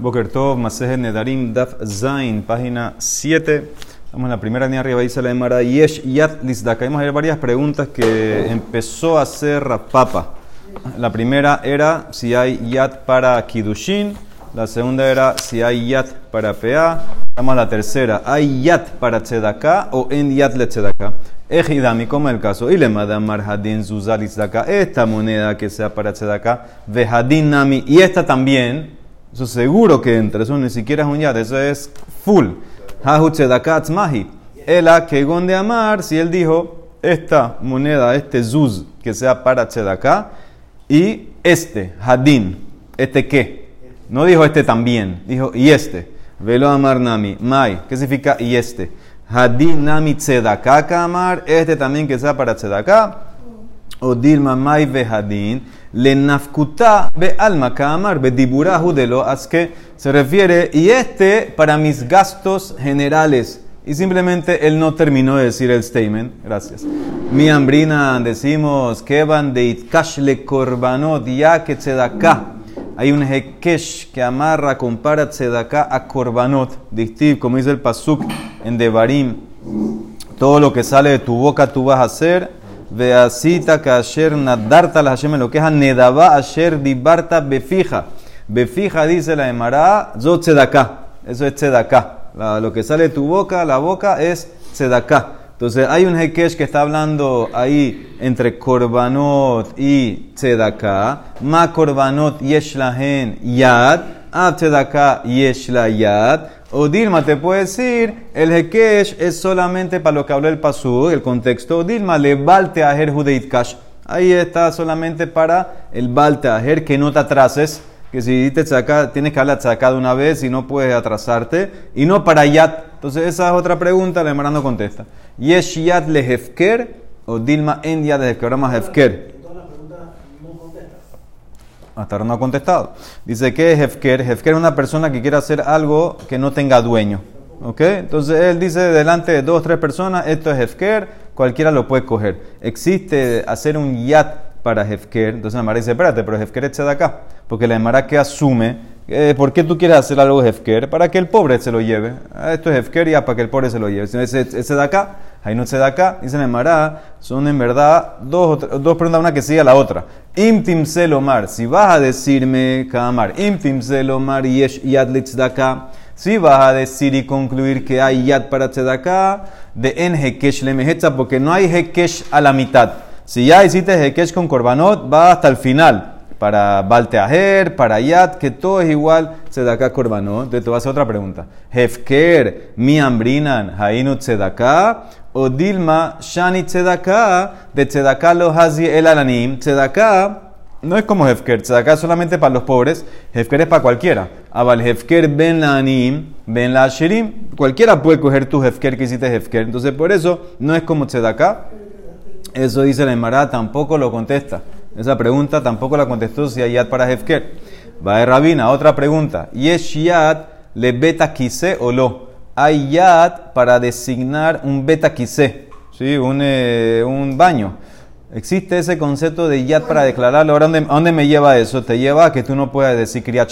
Boker Tov, Maseje Nedarim, Daf Zain, página 7. Estamos en la primera línea arriba, dice la Emara Yesh Yat Lizdaka. Vamos a ver varias preguntas que empezó a hacer Papa. La primera era si hay Yat para Kidushin. La segunda era si hay Yat para PA. Vamos a la tercera. ¿Hay Yat para Tzedaka o en Yat le Tzedaka? Ejidami, como el caso. Y le Mar Hadin Zuzalizdaka. Esta moneda que sea para Tzedaka. Vehadin Nami. Y esta también eso seguro que entra, eso ni siquiera es un yad, eso es full. Mahi. Ela que de amar, si él dijo, esta moneda, este zuz, que sea para tzedaká, y este, hadin, este qué. No dijo este también, dijo y este. Velo amar nami, mai, ¿qué significa y este? Hadin nami tzedaká kamar, este también que sea para tzedaká. O dilma mai vehadin le nafkuta be alma kamar be diburahu de lo que se refiere y este para mis gastos generales. Y simplemente él no terminó de decir el statement. Gracias. Mi hambrina decimos que van de itkashle korbanot ya que tzedakah hay un hekesh que amarra compara tzedakah a korbanot. Dictiv como dice el pasuk en devarim todo lo que sale de tu boca tú vas a hacer Veasita kasher nadarta la Hashem lo que es nedaba asher dibarta befija. Befija dice la Emara, zot tzedakah. Eso es tzedakah. Lo que sale de tu boca, la boca es tzedakah. Entonces hay un hekesh que está hablando ahí entre korbanot y tzedakah. Ma korbanot yesh lahen yad. A tzedakah yesh la yad. O Dilma te puede decir, el Hekesh es solamente para lo que habló el Pasú, el contexto. O Dilma le balte a Judeit Ahí está solamente para el balte a que no te atrases. Que si te saca, tienes que hablar sacado una vez y no puedes atrasarte. Y no para Yat. Entonces esa es otra pregunta, la no contesta. ¿Yesh Yat le Hefker? O Dilma en Yat le Hefker. Ahora más Hefker. Hasta ahora no ha contestado. Dice que es Hefker. Hefker es una persona que quiere hacer algo que no tenga dueño. ¿Ok? Entonces él dice delante de dos tres personas, esto es Hefker, cualquiera lo puede coger. Existe hacer un yat para Hefker. Entonces la Mara dice, espérate, pero Hefker es acá. Porque la Mara que asume, eh, ¿por qué tú quieres hacer algo Hefker? Para que el pobre se lo lleve. Ah, esto es Hefker ya para que el pobre se lo lleve. Ese, ese de acá Ahí no se da acá, dice Emara, son en verdad dos, dos preguntas, una que sigue a la otra. Imtim selomar, si vas a decirme, Kamar, imtim selomar yesh yad acá, si vas a decir y concluir que hay yad para tzedakah, de en hekesh le porque no hay hekesh a la mitad. Si ya hiciste hekesh con korbanot, va hasta el final para Balteajer, para Yad, que todo es igual, Tzedakah Korbanot. Entonces te voy a otra pregunta. Hefker, mi ambrinan, Hainu Tzedakah, o Dilma, Shani Tzedakah, de Tzedakah lo hazi el alanim. Tzedakah no es como Hefker, Tzedakah es solamente para los pobres, Hefker es para cualquiera. Abal Hefker ben la anim, ben la ashirim. Cualquiera puede coger tu Hefker que hiciste Hefker. Entonces por eso no es como Tzedakah. Eso dice la Emara, tampoco lo contesta. Esa pregunta tampoco la contestó si hay yad para Hefker. Va de Rabina, otra pregunta. ¿Yesh yad le beta quise o lo? Hay yad para designar un beta quise, ¿sí? un, eh, un baño. Existe ese concepto de yad para declararlo. Ahora, ¿a dónde me lleva eso? Te lleva a que tú no puedas decir Kriyat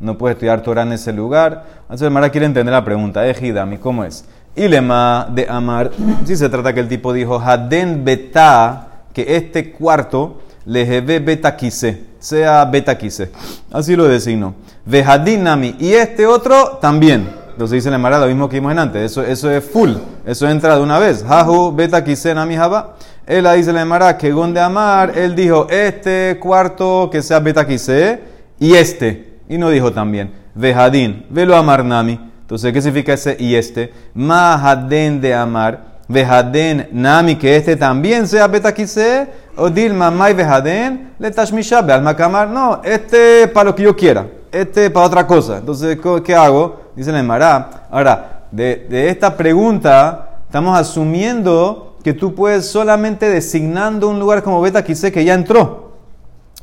no puedes estudiar Torah en ese lugar. Entonces, Mara quiere entender la pregunta. Ejidami, ¿cómo es? Ilema de Amar, si se trata que el tipo dijo, Haden beta, que este cuarto lejeve beta quise, sea beta quise. Así lo designo. Vejadinami. Y este otro también. Entonces dice la Mara lo mismo que vimos en antes. Eso, eso es full. Eso entra de una vez. Jaju beta quise nami jaba. Él dice la Mara que de amar. Él dijo este cuarto que sea beta quise y este. Y no dijo también. Vejadin. Velo amar nami. Entonces, ¿qué significa ese y este? Mahaden de amar. Vejaden nami, que este también sea betaquise, o dilma mai vejaden, le tashmisha alma kamar. No, este para lo que yo quiera, este para otra cosa. Entonces, ¿qué hago? Dice el Mará. Ahora, de, de esta pregunta, estamos asumiendo que tú puedes solamente designando un lugar como beta que ya entró.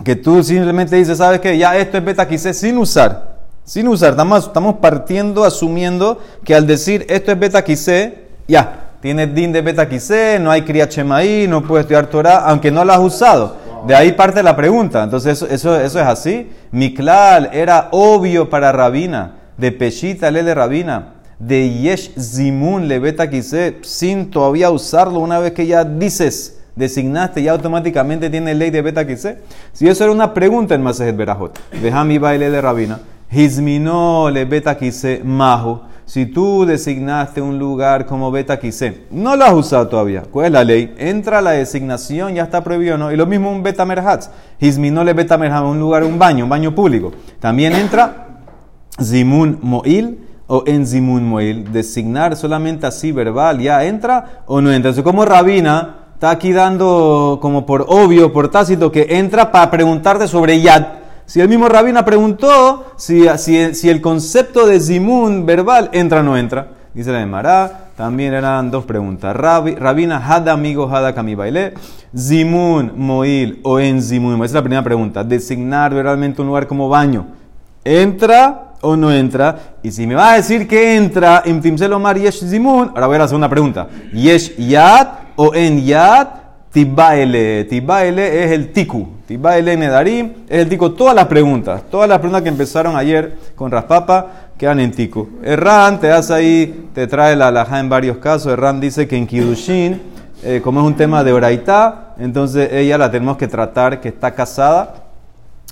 Que tú simplemente dices, ¿sabes qué? Ya esto es beta sin usar. Sin usar. Estamos, estamos partiendo, asumiendo que al decir esto es beta ya, Tienes din de beta no hay kriyat no puedes estudiar Torah, aunque no lo has usado. De ahí parte la pregunta. Entonces, eso, eso, eso es así. Miklal era obvio para Rabina. De Peshita le de Rabina. De Yesh Zimun le beta quise. Sin todavía usarlo una vez que ya dices designaste, ya automáticamente tiene ley de beta quise. Si eso era una pregunta en Masejet Berajot. mi baile de Rabina. Hizmino le beta quise majo si tú designaste un lugar como beta quise, no lo has usado todavía. ¿Cuál es la ley? Entra la designación, ya está prohibido, ¿no? Y lo mismo un beta merhatz. le beta merhatz, un lugar, un baño, un baño público. También entra zimun moil o en zimun moil. Designar solamente así verbal, ¿ya entra o no entra? Entonces, como Rabina está aquí dando como por obvio, por tácito, que entra para preguntarte sobre yad. Si el mismo Rabina preguntó si, si, el concepto de Zimun verbal entra o no entra. Dice la de Mará, también eran dos preguntas. Rabina, Hada amigo, Hada kami baile. Zimun, Moil o en Zimun. Esa es la primera pregunta. Designar verbalmente un lugar como baño. ¿Entra o no entra? Y si me va a decir que entra, en Timselomar Yesh Zimun, ahora voy a hacer una pregunta. Yesh Yad o en Yad Tibaele. Tibaele es el tiku. Tibaele Nedarim es el tiku. Todas las preguntas, todas las preguntas que empezaron ayer con Raspapa quedan en tiku. Erran te hace ahí, te trae la alhaja en varios casos. Erran dice que en Kidushin, eh, como es un tema de oraitá, entonces ella la tenemos que tratar que está casada.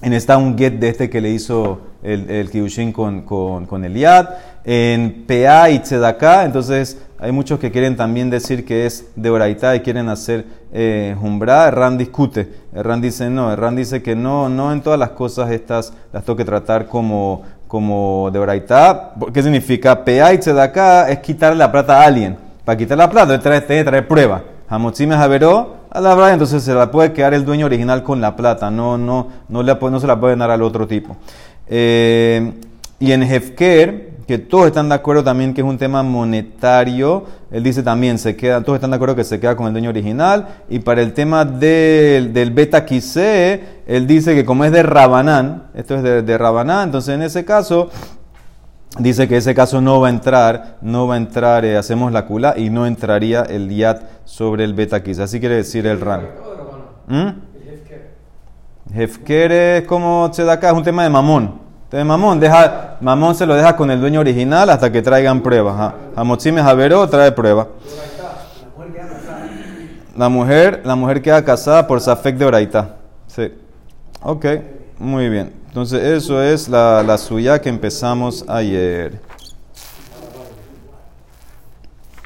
En está un get de este que le hizo el, el con, con, con Eliad. En PA y Tzedaká, entonces hay muchos que quieren también decir que es de Oraitá y quieren hacer eh. Erran discute. Erran dice no. Erran dice que no, no en todas las cosas estas las tengo que tratar como, como de Oraitá. ¿Qué significa? Pea y acá es quitarle la plata a alguien. Para quitar la plata, trae, trae prueba. Hamotzime Javeró a la verdad, entonces se la puede quedar el dueño original con la plata. No, no, no, no se la puede dar al otro tipo. Eh, y en Hefker que todos están de acuerdo también que es un tema monetario. Él dice también, se queda, todos están de acuerdo que se queda con el dueño original. Y para el tema del, del beta quise, él dice que como es de Rabanán, esto es de, de Rabanán, entonces en ese caso, dice que ese caso no va a entrar, no va a entrar, eh, hacemos la cula y no entraría el yat sobre el beta quise. Así quiere decir el ran. ¿Mm? Hefker es como se da acá, es un tema de mamón. Entonces Mamón, deja, Mamón se lo deja con el dueño original hasta que traigan pruebas. Hamotzime Javero trae prueba. La mujer, la mujer queda casada por Safek de Oraita. Sí. Ok, muy bien. Entonces eso es la, la suya que empezamos ayer.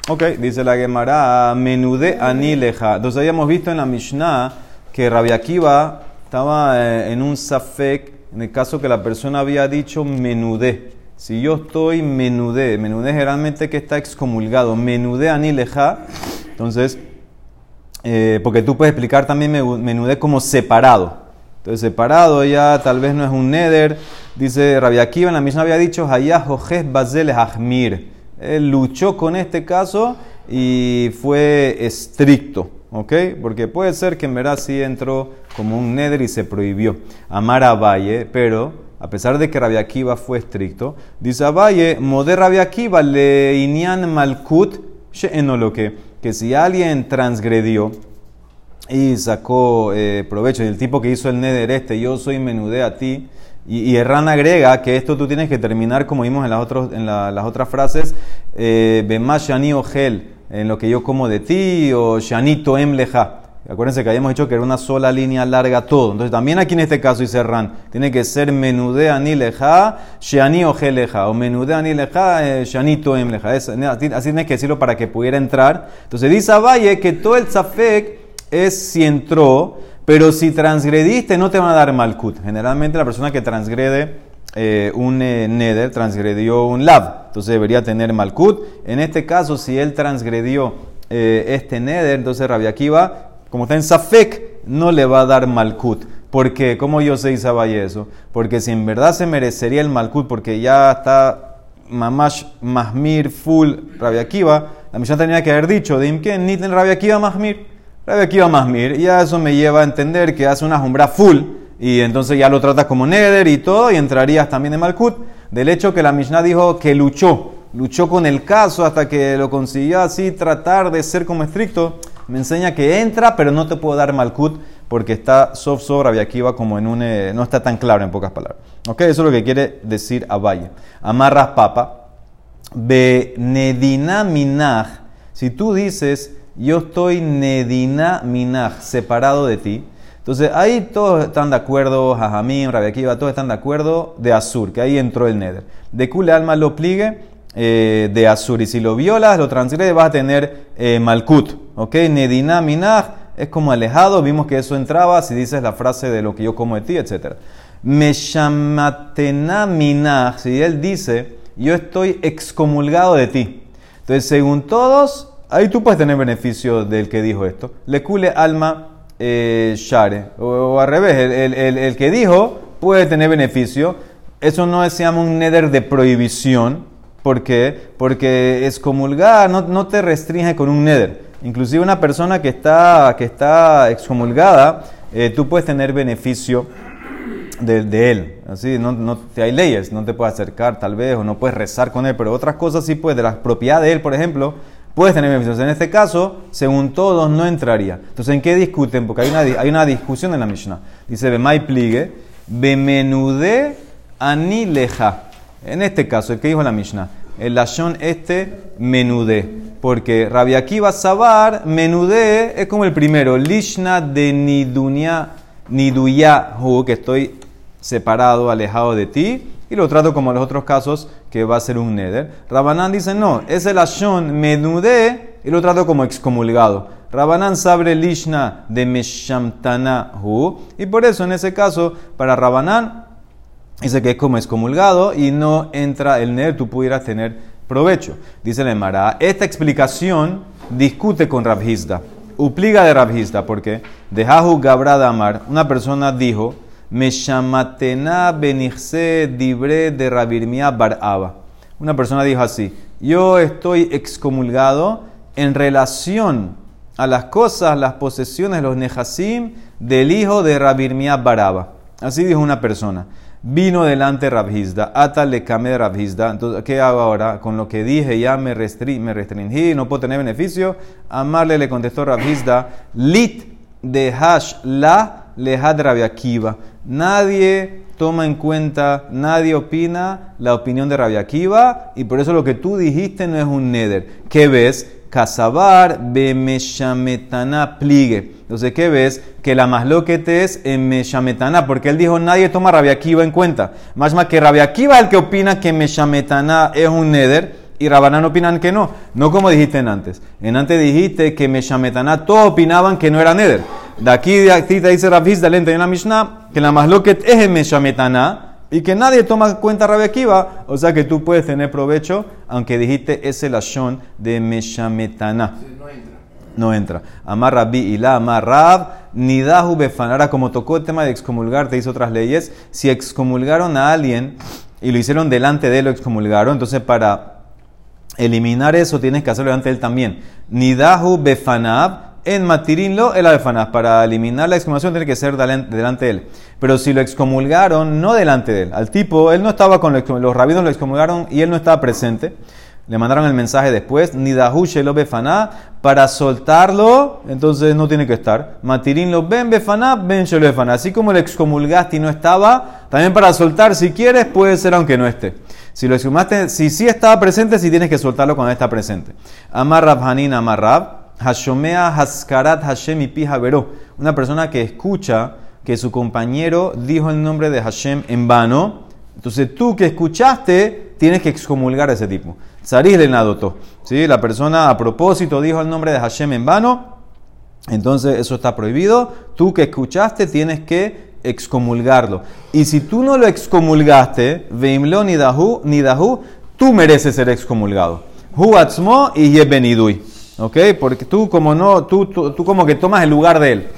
Ok, dice la Gemara, menude anileja. Entonces habíamos visto en la Mishnah que Rabbi Akiva estaba eh, en un Safek en el caso que la persona había dicho menudé. Si yo estoy menudé, menudé generalmente que está excomulgado, menudé anileja, entonces, eh, porque tú puedes explicar también menudé como separado. Entonces, separado ya tal vez no es un neder. Dice Rabia Akiva, en la misma había dicho, Hayah Bazel Ahmir. Él luchó con este caso y fue estricto. ¿ok? Porque puede ser que en verdad entró como un neder y se prohibió. Amar a Valle, pero a pesar de que Rabia Akiva fue estricto, dice a Valle, Moder Rabia Akiva le inian malkut lo que, que si alguien transgredió y sacó eh, provecho, y el tipo que hizo el neder este, yo soy menudé a ti, y, y Erran agrega que esto tú tienes que terminar, como vimos en las, otros, en las otras frases, eh, Bemashani Ogel, en lo que yo como de ti, o Shanito Emleja. Acuérdense que habíamos dicho que era una sola línea larga todo. Entonces también aquí en este caso dice Ran, tiene que ser menudé anileja, shani o geleja, o menudé anileja, eh, shanito emleja. Así tienes que decirlo para que pudiera entrar. Entonces dice a Valle que todo el zafek es si entró, pero si transgrediste no te van a dar malkut. Generalmente la persona que transgrede eh, un eh, neder, transgredió un lab, entonces debería tener malkut. En este caso, si él transgredió eh, este neder, entonces Rabbi Akiva, como está en Safek, no le va a dar malkut. porque ¿Cómo yo sé Isabay eso? Porque si en verdad se merecería el malkut, porque ya está mamash mahmir full Rabbi Akiva, la misión tenía que haber dicho, de Imken, ni Rabbi Akiva mahmir. Rabbi Akiva mahmir, y ya eso me lleva a entender que hace una jumbra full y entonces ya lo tratas como Neder y todo, y entrarías también en Malkut. Del hecho que la Mishnah dijo que luchó, luchó con el caso hasta que lo consiguió así tratar de ser como estricto, me enseña que entra, pero no te puedo dar Malkut porque está soft soft Rabbi como en un... eh, no está tan claro en pocas palabras. ¿Ok? Eso es lo que quiere decir Abaye. Amarras papa. Benedina minaj. Si tú dices, yo estoy nedina minaj, separado de ti. Entonces ahí todos están de acuerdo, Jajamín, Rabbi Akiva, todos están de acuerdo de Azur, que ahí entró el Neder. De Kule Alma lo pligue eh, de Azur. Y si lo violas, lo transgredes, vas a tener eh, Malkut. ¿Ok? Nedina minaj es como alejado. Vimos que eso entraba si dices la frase de lo que yo como de ti, etc. Meshamatena minaj, si él dice, yo estoy excomulgado de ti. Entonces, según todos, ahí tú puedes tener beneficio del que dijo esto. Le cule alma eh, share. O, o al revés, el, el- el- que dijo puede tener beneficio. Eso no se llama un neder de prohibición. ¿Por qué? Porque excomulgar no, no te restringe con un neder. Inclusive una persona que está, que está excomulgada, eh, tú puedes tener beneficio de, él. Así, no, no, hay leyes, no te puedes acercar tal vez o no puedes rezar con él, pero otras cosas sí puedes, de la propiedad de él, por ejemplo, puedes tener beneficios. En este caso, según todos, no entraría. Entonces, ¿en qué discuten? Porque hay una, hay una discusión en la Mishnah. Dice, Bemai pligue, bemenude ani leja. En este caso, el que dijo la Mishnah, el lashon este menudé. Porque Rabbi Akiva Sabar, menudé, es como el primero, lishna de nidunya, niduyahu, que estoy separado, alejado de ti, y lo trato como los otros casos, que va a ser un neder. Rabanán dice, no, es el ashon menudé, y lo trato como excomulgado. Rabanán sabre lishna de meshamtanahu, y por eso en ese caso, para Rabanán, Dice que es como excomulgado y no entra el neder, tú pudieras tener provecho. Dice la Emara, esta explicación discute con Rabhizda, upliga de Rabhizda, porque de Jahu Gabra Amar, una persona dijo, me shamatena benirse dibre de Rabirmia Baraba. Una persona dijo así, yo estoy excomulgado en relación a las cosas, las posesiones, los nejasim del hijo de Rabirmia Baraba. Así dijo una persona. Vino delante Rabhizda, ata le de Rabhizda. Entonces, ¿qué hago ahora? Con lo que dije ya me, restri me restringí, no puedo tener beneficio. Amarle le contestó Rabhizda, lit de hash la lehad Rabbi Akiva. Nadie toma en cuenta, nadie opina la opinión de Rabbi Akiva y por eso lo que tú dijiste no es un neder. ¿Qué ves? Casabar bemeshametana pligue. Entonces, ¿qué ves? Que la masloquete es en meshametana, porque él dijo nadie toma Rabbi Akiva en cuenta. Más más que Rabbi Akiva el que opina que meshametana es un neder y Rabanán opinan que no. No como dijiste en antes. En antes dijiste que Meshametaná todos opinaban que no era Neder. De aquí, de aquí te dice Rabhiz de en la Mishnah que la Masloket es en Meshametaná y que nadie toma cuenta Rabbi Akiva. O sea que tú puedes tener provecho aunque dijiste ese lashon de Meshametaná. No entra. No entra. Amar Rabbi y la Amar Rab, Nidahu Befan. Ahora, como tocó el tema de excomulgar, te hizo otras leyes. Si excomulgaron a alguien y lo hicieron delante de él, lo excomulgaron. Entonces, para eliminar eso, tienes que hacerlo delante de él también. Nidahu Befanab. En Matirin lo el Befanab. Para eliminar la exclamación, tiene que ser delante de él. Pero si lo excomulgaron, no delante de él. Al tipo, él no estaba con los, los rabinos, lo excomulgaron y él no estaba presente. Le mandaron el mensaje después, Nidahu Shelo Befaná, para soltarlo, entonces no tiene que estar. Matirín lo ben Befaná, ben Shelo Befaná. Así como lo excomulgaste y no estaba, también para soltar, si quieres, puede ser aunque no esté. Si lo excomulgaste, si sí estaba presente, si tienes que soltarlo cuando está presente. Amar Rab Hanin, Amar Rab, Hashomea Haskarat Hashem y Pija Veró. Una persona que escucha que su compañero dijo el nombre de Hashem en vano. Entonces tú que escuchaste, tienes que excomulgar a ese tipo. Sarís le nadotó. ¿sí? La persona a propósito dijo el nombre de Hashem en vano. Entonces eso está prohibido. Tú que escuchaste tienes que excomulgarlo. Y si tú no lo excomulgaste, veimlo ni dahu, ni dahu, tú mereces ser excomulgado. Hu atzmo y yebenidui. ¿Ok? Porque tú como no, tú, tú, tú como que tomas el lugar de él.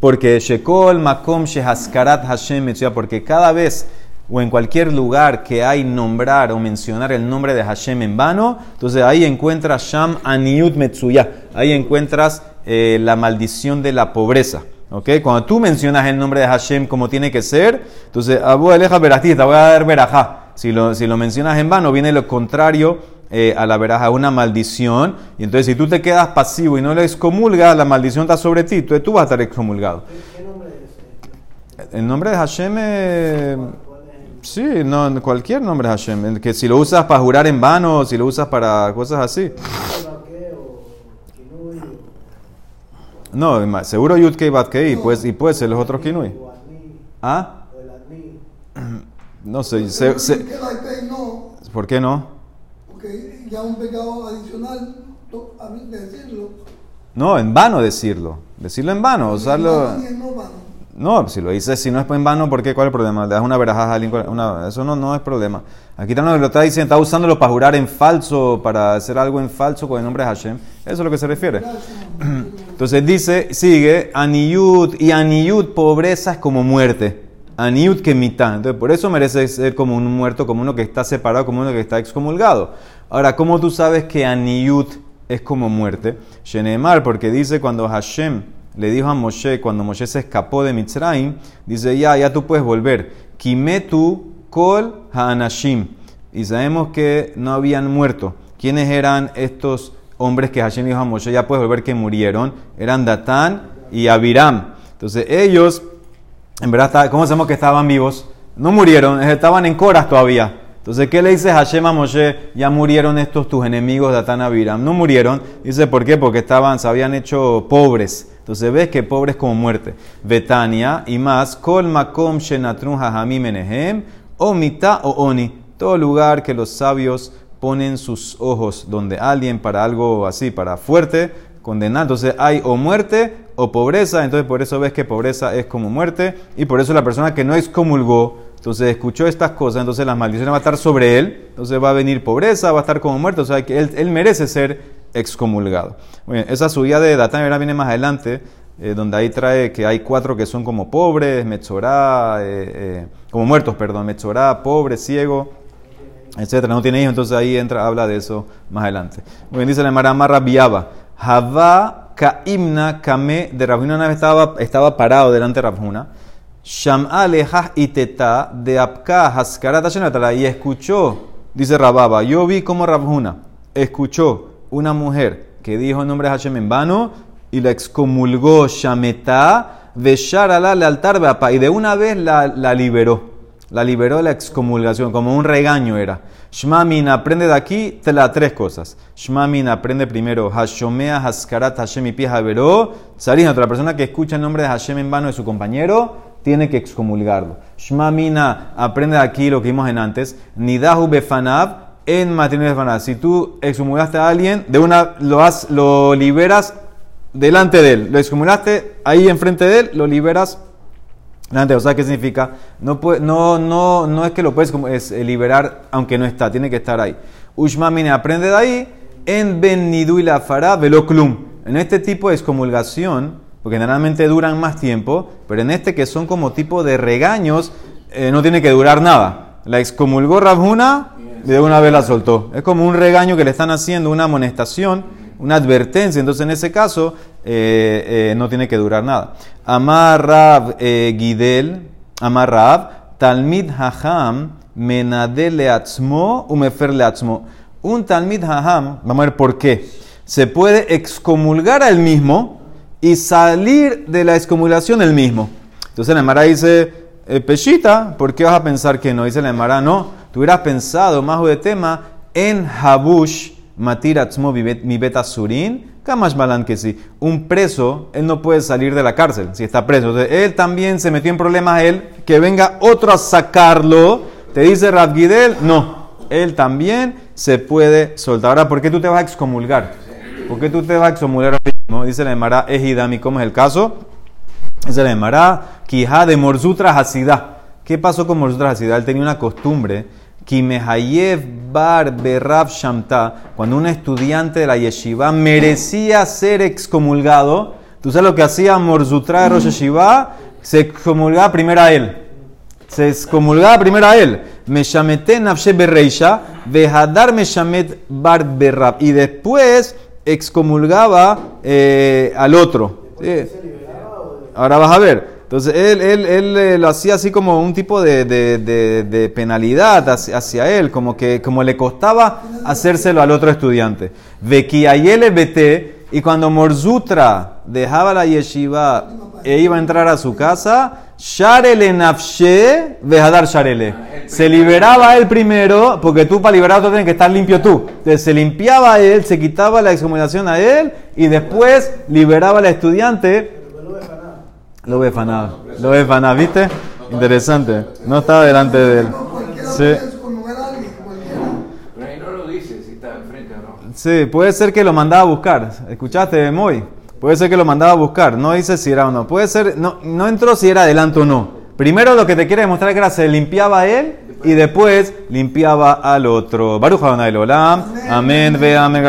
Porque Shekol Makom Shehaskarat Hashem porque cada vez o en cualquier lugar que hay nombrar o mencionar el nombre de Hashem en vano, entonces ahí encuentras Sham Aniut Metsuya, ahí encuentras eh, la maldición de la pobreza. ¿ok? Cuando tú mencionas el nombre de Hashem como tiene que ser, entonces Abu Aleja Verajti, te voy a dar Verajá. Si lo, si lo mencionas en vano, viene lo contrario eh, a la veraja una maldición. Y entonces, si tú te quedas pasivo y no le excomulgas, la maldición está sobre ti. Entonces, tú vas a estar excomulgado. ¿Qué nombre es? El nombre de Hashem es. Sí, no, cualquier nombre es Hashem. Que si lo usas para jurar en vano, si lo usas para cosas así. No, seguro Yudke y Batkei, pues, y puede ser los otros Kinui. ¿Ah? No sé, se- se- ¿por qué no? Ya un pecado adicional, a mí de decirlo. No, en vano decirlo. Decirlo en vano, usarlo. No si lo dices, si no es en vano, ¿por qué? ¿Cuál es el problema? Le das una veraja a alguien, una- eso no, no es problema. Aquí también lo está diciendo, está usándolo para jurar en falso, para hacer algo en falso con el nombre de Hashem. Eso es lo que se refiere. Entonces dice, sigue, aniyut, y aniyut, pobreza es como muerte. Aniyut que mitad. Entonces por eso merece ser como un muerto, como uno que está separado, como uno que está excomulgado. Ahora, ¿cómo tú sabes que aniyut es como muerte? Shenemar, porque dice cuando Hashem le dijo a Moshe, cuando Moshe se escapó de Mitzrayim, dice, ya, ya tú puedes volver. Kimetu kol ha'anashim. Y sabemos que no habían muerto. ¿Quiénes eran estos hombres que Hashem dijo a Moshe, ya puedes volver que murieron? Eran Datán y Abiram. Entonces ellos, en verdad, ¿cómo sabemos que estaban vivos? No murieron, estaban en Coras todavía. Entonces, ¿qué le dice Hashem a Moshe? Ya murieron estos tus enemigos, Datán y Abiram. No murieron. Dice, ¿por qué? Porque estaban, se habían hecho pobres. Entonces, ves que pobres como muerte. Betania y más, Kol Makom Shenatrun Menehem, o Oni. Todo lugar que los sabios ponen sus ojos, donde alguien para algo así, para fuerte, condenar. Entonces hay o muerte o pobreza, entonces por eso ves que pobreza es como muerte, y por eso la persona que no excomulgó, entonces escuchó estas cosas, entonces las maldiciones van a estar sobre él, entonces va a venir pobreza, va a estar como muerto, o sea que él, él merece ser excomulgado. Bien, esa subida de Datán viene más adelante, eh, donde ahí trae que hay cuatro que son como pobres, Metzorá, eh, eh, como muertos, perdón, Metzorá, pobre, ciego, etcétera, no tiene hijos, entonces ahí entra, habla de eso más adelante. Muy bien, dice la Marama Rabiaba, Havá Kaimna Kame de Rabjuna estaba, estaba parado delante de Rabjuna, Sham'a lejah iteta de Apka Haskarata Shenatala, y escuchó, dice Rababa, yo vi como Rabjuna escuchó una mujer que dijo el nombre de Hashem en vano y la excomulgó Shametá, Vesharala le altar beapa, y de una vez la, la liberó. La liberó de la excomulgación, como un regaño era. Shmamin aprende de aquí te tres cosas. Shmamin aprende primero Hashomea Haskarat Hashem y Pie Haveró. Sarina, otra persona que escucha el nombre de Hashem en vano de su compañero, tiene que excomulgarlo. Shmamina aprende de aquí lo que vimos en antes. Nidahu Befanav en matrimonio befanav. Si tú excomulgaste a alguien, de una lo, has, lo liberas delante de él. Lo excomulgaste ahí enfrente de él, lo liberas delante. O sea, ¿qué significa? No, puede, no, no, no es que lo puedes es, eh, liberar aunque no está, tiene que estar ahí. Ushmamine aprende de ahí en Ben Nidu y la Fará Veloclum. En este tipo de excomulgación, porque generalmente duran más tiempo, pero en este que son como tipo de regaños, eh, no tiene que durar nada. La excomulgó Rabjuna y de una vez la soltó. Es como un regaño que le están haciendo, una amonestación, una advertencia. Entonces, en ese caso, eh, eh, no tiene que durar nada. Amar Rab Gidel, Amar Rab, Talmid Haham, Menade Leatzmo, Umefer Leatzmo. Un Talmid Haham, vamos a ver por qué. Se puede excomulgar al mismo y salir de la excomulgación el mismo. Entonces la Emara dice, eh, Peshita, ¿por qué vas a pensar que no? Dice la Emara, no. Tú hubieras pensado, más de tema, en Habush Matir Atzmo mi beta surin, Kamash Balan que sí. Un preso, él no puede salir de la cárcel si está preso. Entonces, él también se metió en problemas, él, que venga otro a sacarlo. Te dice Rav Gidel, no. Él también se puede soltar. Ahora, ¿por qué tú te vas a excomulgar? ¿Por qué tú te vas a excomulgar a mismo? Dice la Emara Ejidami, ¿cómo es el caso? Dice la Emara, Kija de Morzutra Hasidá. ¿Qué pasó con Morzutra Hasidá? Él tenía una costumbre, Kimehayev Bar Berab Shamta, cuando un estudiante de la yeshiva merecía ser excomulgado, ¿tú sabes lo que hacía Morzutra de Rosh Yeshiva? Se excomulgaba primero a él. Se excomulgaba primero a él. Meshamete Nafshe Berreisha, Vehadar Meshamet Bar Berab. Y después excomulgaba eh, al otro. Ahora vas a ver. Entonces él, él, él eh, lo hacía así como un tipo de, de- de- penalidad hacia, hacia él, como que como le costaba hacérselo al otro estudiante. Vekiayele bete, y cuando Morzutra dejaba la yeshiva e iba a entrar a su casa, Sharele nafshe vejadar Sharele. Se liberaba él primero, porque tú para liberar a otro tienes que estar limpio tú. Entonces se limpiaba él, se quitaba la excomunicación a él, y después liberaba al estudiante lo ve faná, lo ve faná, ¿viste? Interesante. No estaba delante de él. Sí, puede conmover a alguien, cualquiera. Pero ahí no lo dice si está enfrente o no. Sí, puede ser que lo mandaba a buscar. ¿Escuchaste, Moy? Puede ser que lo mandaba a buscar. No dice si era o no. Puede ser, no, no entró si era adelante o no. Primero lo que te quiere demostrar es que se limpiaba a él y después limpiaba al otro. Adonai Olam. Amén. Ve, amén.